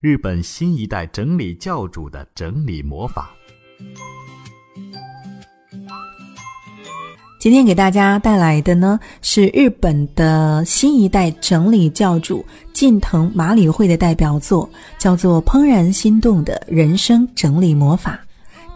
日本新一代整理教主的整理魔法。今天给大家带来的呢是日本的新一代整理教主近藤麻里惠的代表作，叫做《怦然心动的人生整理魔法》。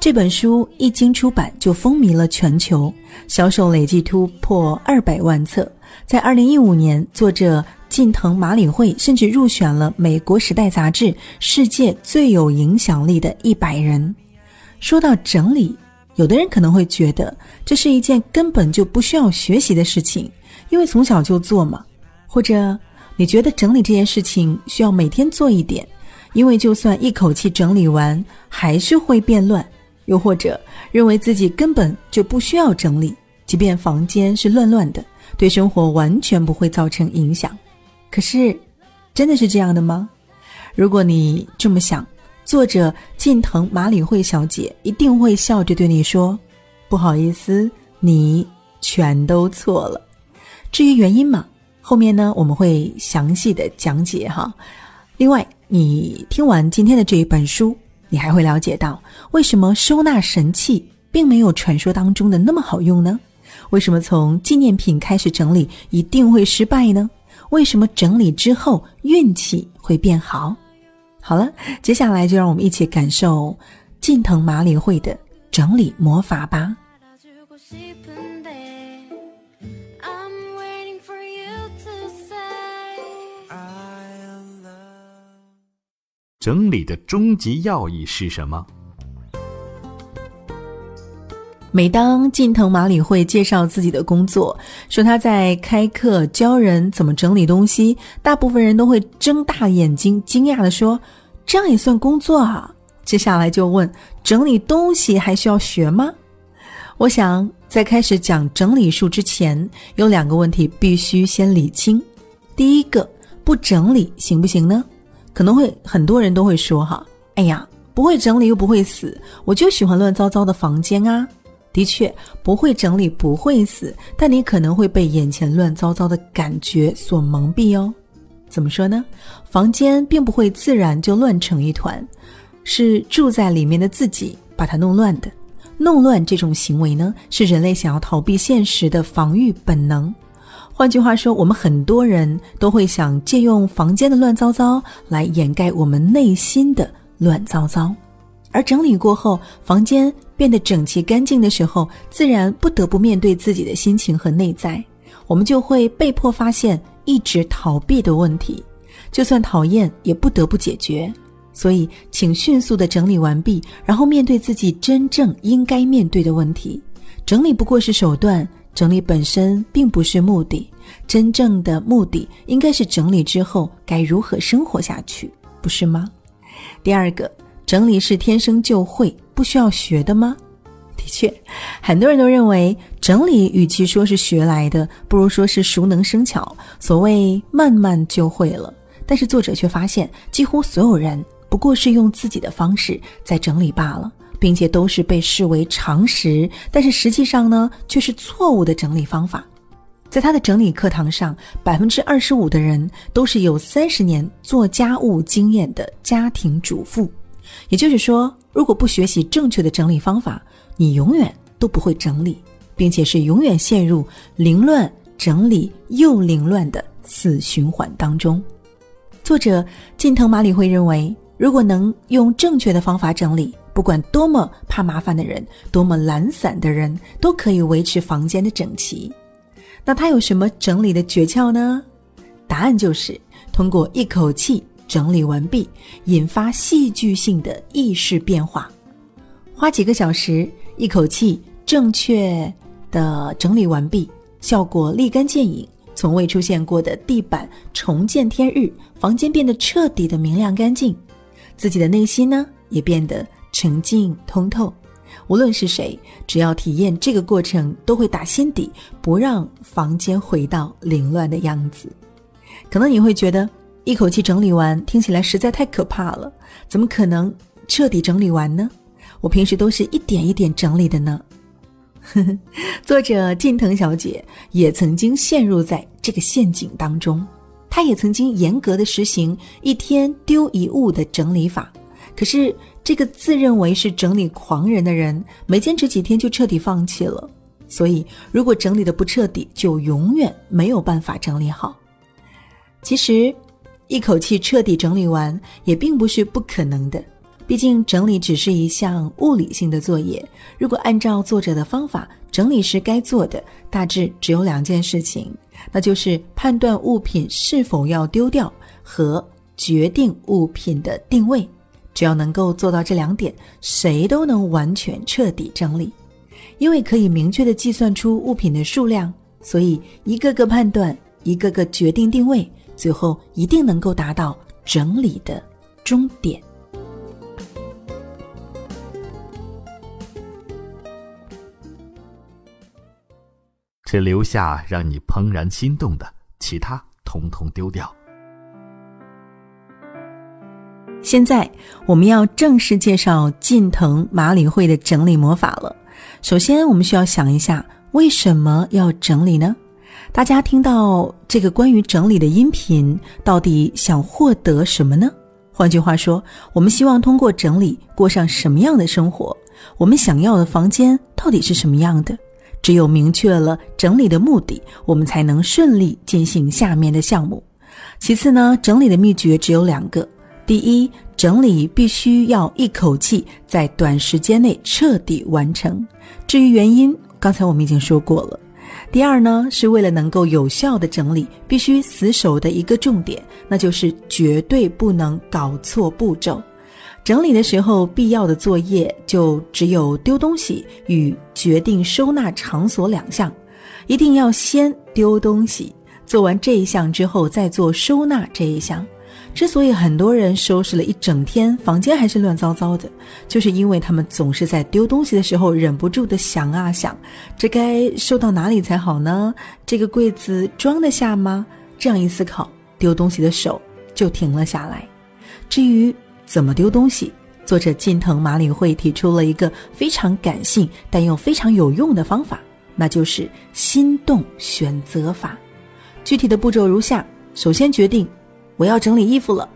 这本书一经出版就风靡了全球，销售累计突破二百万册。在二零一五年，作者近藤麻里惠甚至入选了美国《时代》杂志世界最有影响力的一百人。说到整理，有的人可能会觉得这是一件根本就不需要学习的事情，因为从小就做嘛。或者你觉得整理这件事情需要每天做一点，因为就算一口气整理完，还是会变乱。又或者认为自己根本就不需要整理，即便房间是乱乱的，对生活完全不会造成影响。可是，真的是这样的吗？如果你这么想，作者近藤麻里惠小姐一定会笑着对你说：“不好意思，你全都错了。”至于原因嘛，后面呢我们会详细的讲解哈。另外，你听完今天的这一本书。你还会了解到，为什么收纳神器并没有传说当中的那么好用呢？为什么从纪念品开始整理一定会失败呢？为什么整理之后运气会变好？好了，接下来就让我们一起感受近藤麻里惠的整理魔法吧。整理的终极要义是什么？每当近藤麻里惠介绍自己的工作，说他在开课教人怎么整理东西，大部分人都会睁大眼睛，惊讶地说：“这样也算工作啊？”接下来就问：“整理东西还需要学吗？”我想在开始讲整理术之前，有两个问题必须先理清。第一个，不整理行不行呢？可能会很多人都会说哈，哎呀，不会整理又不会死，我就喜欢乱糟糟的房间啊。的确，不会整理不会死，但你可能会被眼前乱糟糟的感觉所蒙蔽哦。怎么说呢？房间并不会自然就乱成一团，是住在里面的自己把它弄乱的。弄乱这种行为呢，是人类想要逃避现实的防御本能。换句话说，我们很多人都会想借用房间的乱糟糟来掩盖我们内心的乱糟糟，而整理过后，房间变得整齐干净的时候，自然不得不面对自己的心情和内在，我们就会被迫发现一直逃避的问题，就算讨厌也不得不解决。所以，请迅速的整理完毕，然后面对自己真正应该面对的问题。整理不过是手段。整理本身并不是目的，真正的目的应该是整理之后该如何生活下去，不是吗？第二个，整理是天生就会，不需要学的吗？的确，很多人都认为整理与其说是学来的，不如说是熟能生巧，所谓慢慢就会了。但是作者却发现，几乎所有人不过是用自己的方式在整理罢了。并且都是被视为常识，但是实际上呢，却是错误的整理方法。在他的整理课堂上，百分之二十五的人都是有三十年做家务经验的家庭主妇。也就是说，如果不学习正确的整理方法，你永远都不会整理，并且是永远陷入凌乱、整理又凌乱的死循环当中。作者近藤麻里会认为，如果能用正确的方法整理。不管多么怕麻烦的人，多么懒散的人，都可以维持房间的整齐。那他有什么整理的诀窍呢？答案就是通过一口气整理完毕，引发戏剧性的意识变化。花几个小时，一口气正确的整理完毕，效果立竿见影。从未出现过的地板重见天日，房间变得彻底的明亮干净，自己的内心呢也变得。沉静通透，无论是谁，只要体验这个过程，都会打心底不让房间回到凌乱的样子。可能你会觉得一口气整理完听起来实在太可怕了，怎么可能彻底整理完呢？我平时都是一点一点整理的呢。作者近藤小姐也曾经陷入在这个陷阱当中。她也曾经严格的实行一天丢一物的整理法。可是，这个自认为是整理狂人的人，没坚持几天就彻底放弃了。所以，如果整理的不彻底，就永远没有办法整理好。其实，一口气彻底整理完也并不是不可能的。毕竟，整理只是一项物理性的作业。如果按照作者的方法，整理时该做的大致只有两件事情，那就是判断物品是否要丢掉和决定物品的定位。只要能够做到这两点，谁都能完全彻底整理，因为可以明确的计算出物品的数量，所以一个个判断，一个个决定定位，最后一定能够达到整理的终点。只留下让你怦然心动的，其他通通丢掉。现在我们要正式介绍近藤麻里惠的整理魔法了。首先，我们需要想一下，为什么要整理呢？大家听到这个关于整理的音频，到底想获得什么呢？换句话说，我们希望通过整理过上什么样的生活？我们想要的房间到底是什么样的？只有明确了整理的目的，我们才能顺利进行下面的项目。其次呢，整理的秘诀只有两个。第一，整理必须要一口气在短时间内彻底完成。至于原因，刚才我们已经说过了。第二呢，是为了能够有效的整理，必须死守的一个重点，那就是绝对不能搞错步骤。整理的时候，必要的作业就只有丢东西与决定收纳场所两项，一定要先丢东西，做完这一项之后再做收纳这一项。之所以很多人收拾了一整天，房间还是乱糟糟的，就是因为他们总是在丢东西的时候忍不住的想啊想，这该收到哪里才好呢？这个柜子装得下吗？这样一思考，丢东西的手就停了下来。至于怎么丢东西，作者近藤麻里惠提出了一个非常感性但又非常有用的方法，那就是心动选择法。具体的步骤如下：首先决定。我要整理衣服了，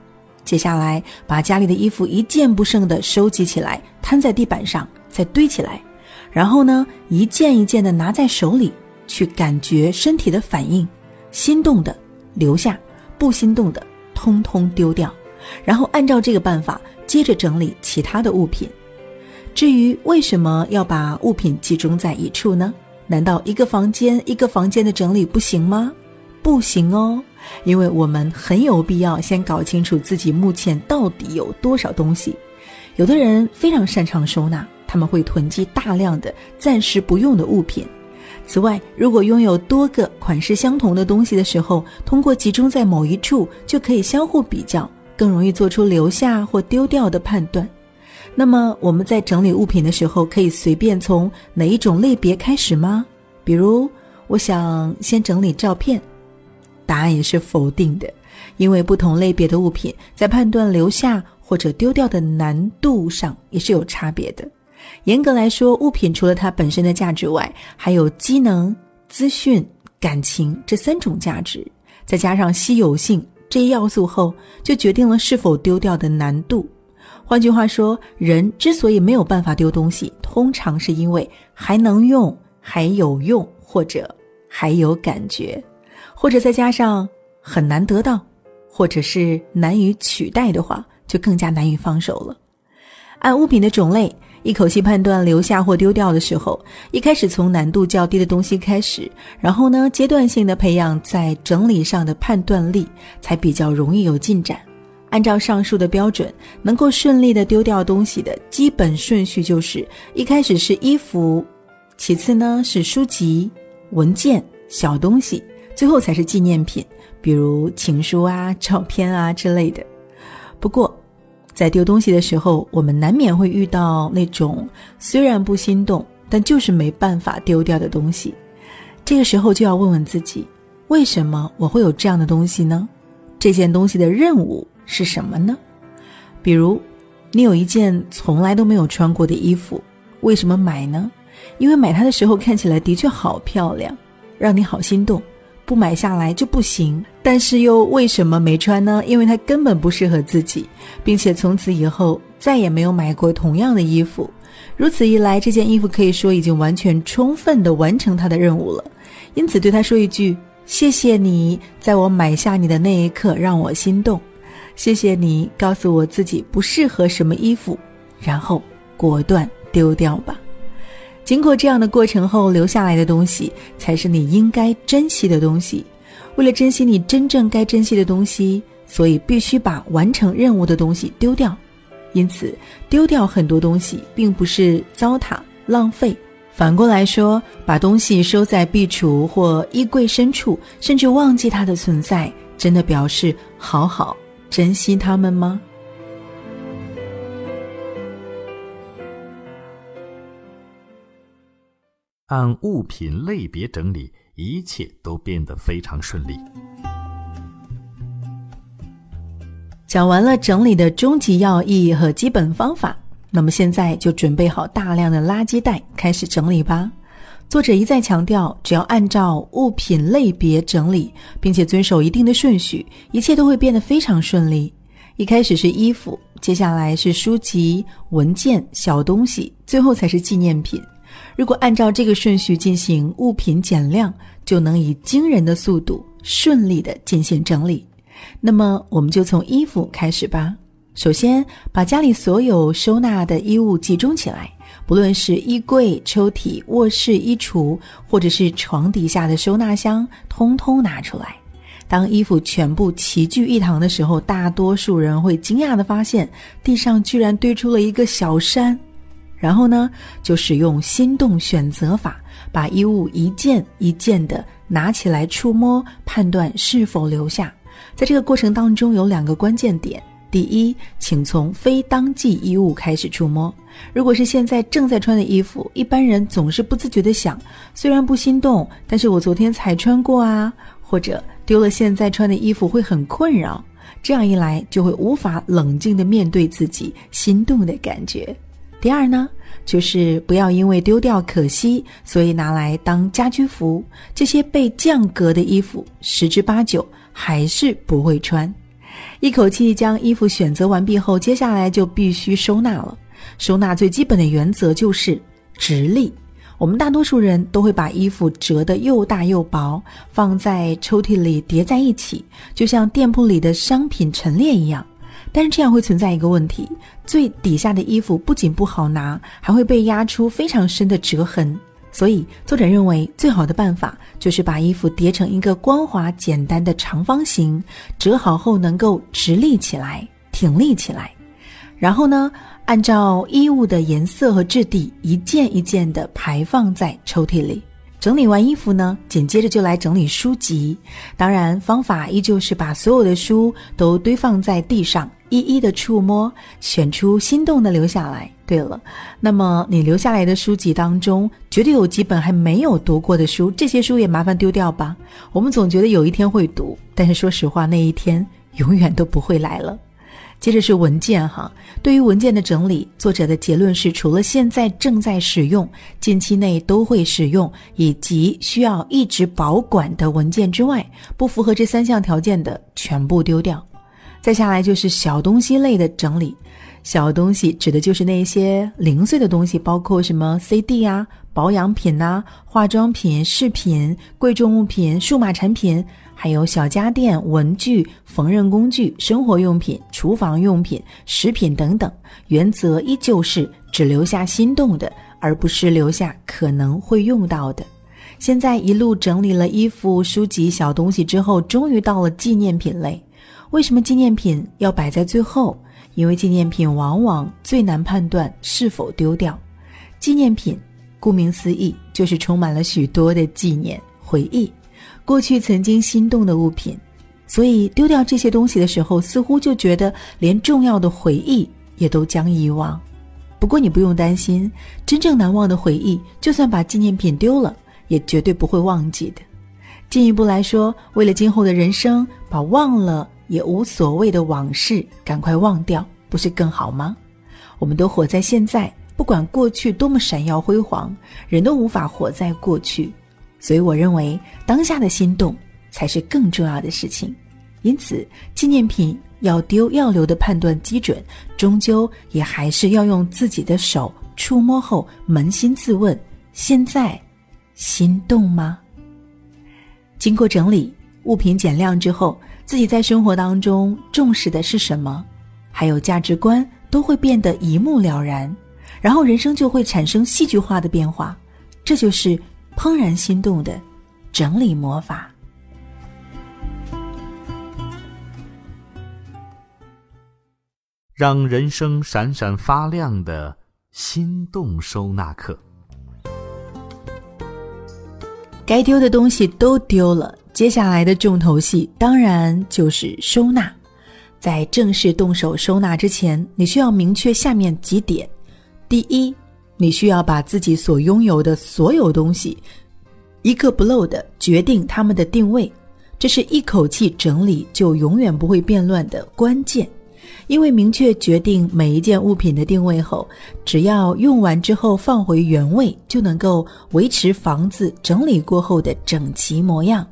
接下来把家里的衣服一件不剩的收集起来，摊在地板上，再堆起来，然后呢，一件一件的拿在手里，去感觉身体的反应，心动的留下，不心动的通通丢掉，然后按照这个办法，接着整理其他的物品。至于为什么要把物品集中在一处呢？难道一个房间一个房间的整理不行吗？不行哦。因为我们很有必要先搞清楚自己目前到底有多少东西。有的人非常擅长收纳，他们会囤积大量的暂时不用的物品。此外，如果拥有多个款式相同的东西的时候，通过集中在某一处，就可以相互比较，更容易做出留下或丢掉的判断。那么，我们在整理物品的时候，可以随便从哪一种类别开始吗？比如，我想先整理照片。答案也是否定的，因为不同类别的物品在判断留下或者丢掉的难度上也是有差别的。严格来说，物品除了它本身的价值外，还有机能、资讯、感情这三种价值，再加上稀有性这一要素后，就决定了是否丢掉的难度。换句话说，人之所以没有办法丢东西，通常是因为还能用、还有用，或者还有感觉。或者再加上很难得到，或者是难以取代的话，就更加难以放手了。按物品的种类，一口气判断留下或丢掉的时候，一开始从难度较低的东西开始，然后呢，阶段性的培养在整理上的判断力，才比较容易有进展。按照上述的标准，能够顺利的丢掉东西的基本顺序就是：一开始是衣服，其次呢是书籍、文件、小东西。最后才是纪念品，比如情书啊、照片啊之类的。不过，在丢东西的时候，我们难免会遇到那种虽然不心动，但就是没办法丢掉的东西。这个时候就要问问自己：为什么我会有这样的东西呢？这件东西的任务是什么呢？比如，你有一件从来都没有穿过的衣服，为什么买呢？因为买它的时候看起来的确好漂亮，让你好心动。不买下来就不行。但是又为什么没穿呢？因为它根本不适合自己，并且从此以后再也没有买过同样的衣服。如此一来，这件衣服可以说已经完全充分的完成它的任务了。因此，对他说一句：“谢谢你，在我买下你的那一刻让我心动。谢谢你告诉我自己不适合什么衣服，然后果断丢掉吧。”经过这样的过程后，留下来的东西才是你应该珍惜的东西。为了珍惜你真正该珍惜的东西，所以必须把完成任务的东西丢掉。因此，丢掉很多东西并不是糟蹋浪费，反过来说，把东西收在壁橱或衣柜深处，甚至忘记它的存在，真的表示好好珍惜它们吗？按物品类别整理。一切都变得非常顺利。讲完了整理的终极要义和基本方法，那么现在就准备好大量的垃圾袋，开始整理吧。作者一再强调，只要按照物品类别整理，并且遵守一定的顺序，一切都会变得非常顺利。一开始是衣服，接下来是书籍、文件、小东西，最后才是纪念品。如果按照这个顺序进行物品减量，就能以惊人的速度顺利的进行整理。那么，我们就从衣服开始吧。首先，把家里所有收纳的衣物集中起来，不论是衣柜、抽屉、卧室衣橱，或者是床底下的收纳箱，通通拿出来。当衣服全部齐聚一堂的时候，大多数人会惊讶的发现，地上居然堆出了一个小山。然后呢，就使用心动选择法，把衣物一件一件的拿起来触摸，判断是否留下。在这个过程当中，有两个关键点：第一，请从非当季衣物开始触摸。如果是现在正在穿的衣服，一般人总是不自觉的想，虽然不心动，但是我昨天才穿过啊，或者丢了现在穿的衣服会很困扰。这样一来，就会无法冷静的面对自己心动的感觉。第二呢，就是不要因为丢掉可惜，所以拿来当家居服。这些被降格的衣服，十之八九还是不会穿。一口气将衣服选择完毕后，接下来就必须收纳了。收纳最基本的原则就是直立。我们大多数人都会把衣服折得又大又薄，放在抽屉里叠在一起，就像店铺里的商品陈列一样。但是这样会存在一个问题：最底下的衣服不仅不好拿，还会被压出非常深的折痕。所以，作者认为最好的办法就是把衣服叠成一个光滑简单的长方形，折好后能够直立起来、挺立起来。然后呢，按照衣物的颜色和质地，一件一件的排放在抽屉里。整理完衣服呢，紧接着就来整理书籍。当然，方法依旧是把所有的书都堆放在地上。一一的触摸，选出心动的留下来。对了，那么你留下来的书籍当中，绝对有几本还没有读过的书，这些书也麻烦丢掉吧。我们总觉得有一天会读，但是说实话，那一天永远都不会来了。接着是文件哈，对于文件的整理，作者的结论是：除了现在正在使用、近期内都会使用以及需要一直保管的文件之外，不符合这三项条件的全部丢掉。再下来就是小东西类的整理，小东西指的就是那些零碎的东西，包括什么 CD 啊、保养品呐、化妆品、饰品、贵重物品、数码产品，还有小家电、文具、缝纫工具、生活用品、厨房用品、食品等等。原则依旧是只留下心动的，而不是留下可能会用到的。现在一路整理了衣服、书籍、小东西之后，终于到了纪念品类。为什么纪念品要摆在最后？因为纪念品往往最难判断是否丢掉。纪念品顾名思义，就是充满了许多的纪念回忆，过去曾经心动的物品。所以丢掉这些东西的时候，似乎就觉得连重要的回忆也都将遗忘。不过你不用担心，真正难忘的回忆，就算把纪念品丢了，也绝对不会忘记的。进一步来说，为了今后的人生，把忘了。也无所谓的往事，赶快忘掉，不是更好吗？我们都活在现在，不管过去多么闪耀辉煌，人都无法活在过去。所以，我认为当下的心动才是更重要的事情。因此，纪念品要丢要留的判断基准，终究也还是要用自己的手触摸后，扪心自问：现在心动吗？经过整理，物品减量之后，自己在生活当中重视的是什么？还有价值观都会变得一目了然，然后人生就会产生戏剧化的变化。这就是怦然心动的整理魔法。让人生闪闪发亮的心动收纳课。该丢的东西都丢了，接下来的重头戏当然就是收纳。在正式动手收纳之前，你需要明确下面几点：第一，你需要把自己所拥有的所有东西一个不漏的决定它们的定位，这是一口气整理就永远不会变乱的关键。因为明确决定每一件物品的定位后，只要用完之后放回原位，就能够维持房子整理过后的整齐模样。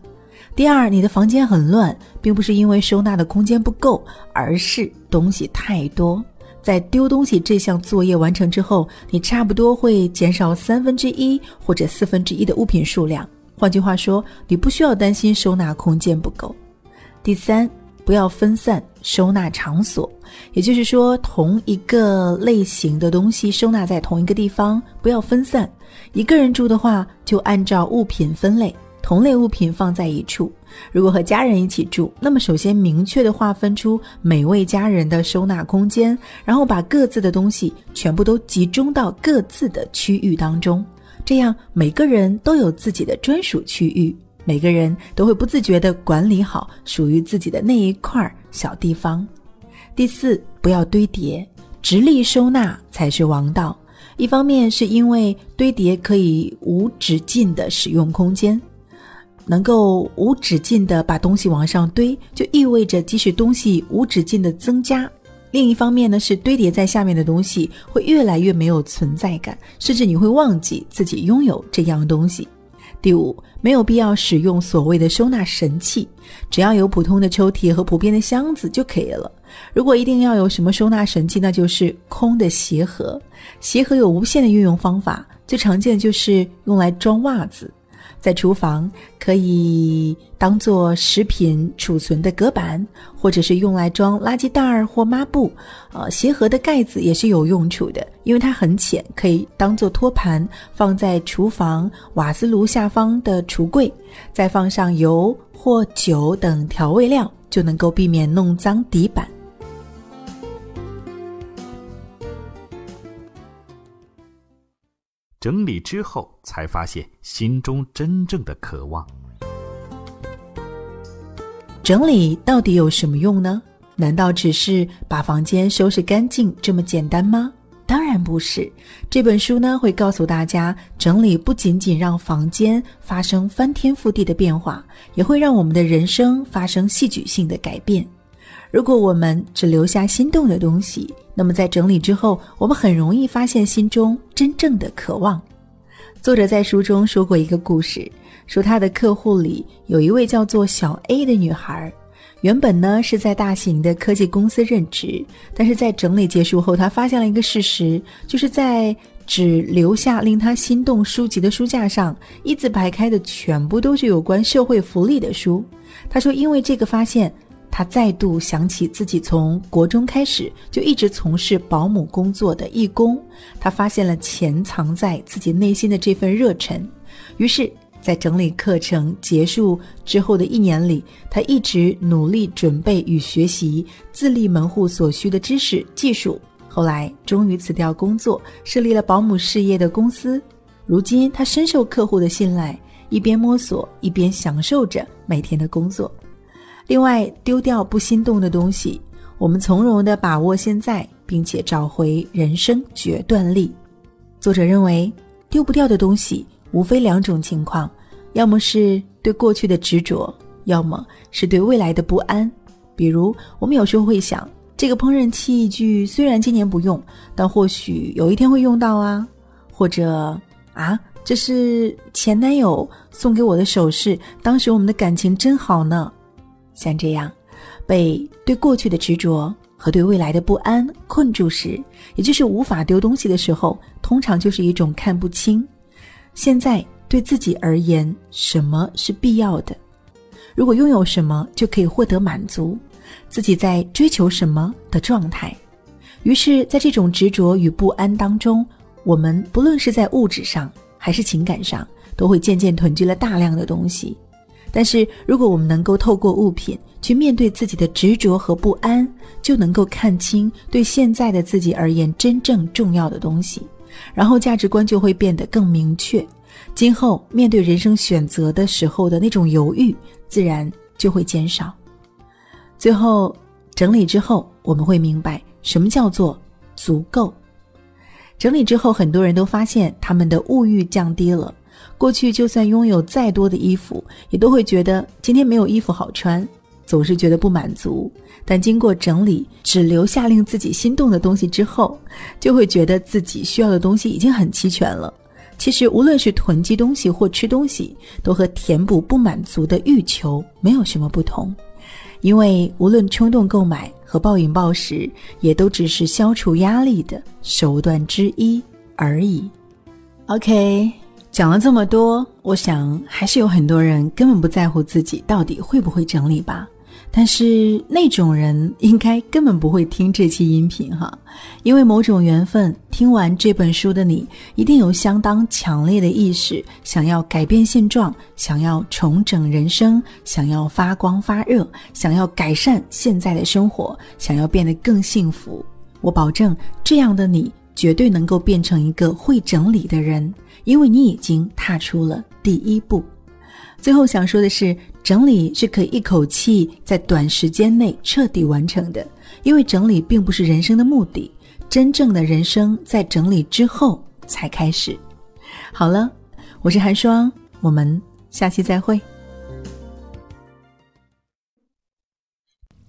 第二，你的房间很乱，并不是因为收纳的空间不够，而是东西太多。在丢东西这项作业完成之后，你差不多会减少三分之一或者四分之一的物品数量。换句话说，你不需要担心收纳空间不够。第三。不要分散收纳场所，也就是说，同一个类型的东西收纳在同一个地方，不要分散。一个人住的话，就按照物品分类，同类物品放在一处。如果和家人一起住，那么首先明确的划分出每位家人的收纳空间，然后把各自的东西全部都集中到各自的区域当中，这样每个人都有自己的专属区域。每个人都会不自觉地管理好属于自己的那一块小地方。第四，不要堆叠，直立收纳才是王道。一方面是因为堆叠可以无止境的使用空间，能够无止境的把东西往上堆，就意味着即使东西无止境的增加。另一方面呢，是堆叠在下面的东西会越来越没有存在感，甚至你会忘记自己拥有这样东西。第五，没有必要使用所谓的收纳神器，只要有普通的抽屉和普遍的箱子就可以了。如果一定要有什么收纳神器，那就是空的鞋盒。鞋盒有无限的运用方法，最常见的就是用来装袜子。在厨房可以当做食品储存的隔板，或者是用来装垃圾袋儿或抹布。呃，鞋盒的盖子也是有用处的，因为它很浅，可以当做托盘放在厨房瓦斯炉下方的橱柜，再放上油或酒等调味料，就能够避免弄脏底板。整理之后，才发现心中真正的渴望。整理到底有什么用呢？难道只是把房间收拾干净这么简单吗？当然不是。这本书呢，会告诉大家，整理不仅仅让房间发生翻天覆地的变化，也会让我们的人生发生戏剧性的改变。如果我们只留下心动的东西，那么在整理之后，我们很容易发现心中真正的渴望。作者在书中说过一个故事，说他的客户里有一位叫做小 A 的女孩，原本呢是在大型的科技公司任职，但是在整理结束后，他发现了一个事实，就是在只留下令他心动书籍的书架上，一字排开的全部都是有关社会福利的书。他说，因为这个发现。他再度想起自己从国中开始就一直从事保姆工作的义工，他发现了潜藏在自己内心的这份热忱，于是，在整理课程结束之后的一年里，他一直努力准备与学习自立门户所需的知识技术。后来，终于辞掉工作，设立了保姆事业的公司。如今，他深受客户的信赖，一边摸索，一边享受着每天的工作。另外，丢掉不心动的东西，我们从容的把握现在，并且找回人生决断力。作者认为，丢不掉的东西无非两种情况：要么是对过去的执着，要么是对未来的不安。比如，我们有时候会想，这个烹饪器具虽然今年不用，但或许有一天会用到啊；或者，啊，这是前男友送给我的首饰，当时我们的感情真好呢。像这样，被对过去的执着和对未来的不安困住时，也就是无法丢东西的时候，通常就是一种看不清。现在对自己而言，什么是必要的？如果拥有什么就可以获得满足，自己在追求什么的状态。于是，在这种执着与不安当中，我们不论是在物质上还是情感上，都会渐渐囤积了大量的东西。但是，如果我们能够透过物品去面对自己的执着和不安，就能够看清对现在的自己而言真正重要的东西，然后价值观就会变得更明确。今后面对人生选择的时候的那种犹豫，自然就会减少。最后整理之后，我们会明白什么叫做足够。整理之后，很多人都发现他们的物欲降低了。过去就算拥有再多的衣服，也都会觉得今天没有衣服好穿，总是觉得不满足。但经过整理，只留下令自己心动的东西之后，就会觉得自己需要的东西已经很齐全了。其实，无论是囤积东西或吃东西，都和填补不满足的欲求没有什么不同。因为无论冲动购买和暴饮暴食，也都只是消除压力的手段之一而已。OK。讲了这么多，我想还是有很多人根本不在乎自己到底会不会整理吧。但是那种人应该根本不会听这期音频哈，因为某种缘分，听完这本书的你一定有相当强烈的意识，想要改变现状，想要重整人生，想要发光发热，想要改善现在的生活，想要变得更幸福。我保证，这样的你绝对能够变成一个会整理的人。因为你已经踏出了第一步。最后想说的是，整理是可以一口气在短时间内彻底完成的。因为整理并不是人生的目的，真正的人生在整理之后才开始。好了，我是寒霜，我们下期再会。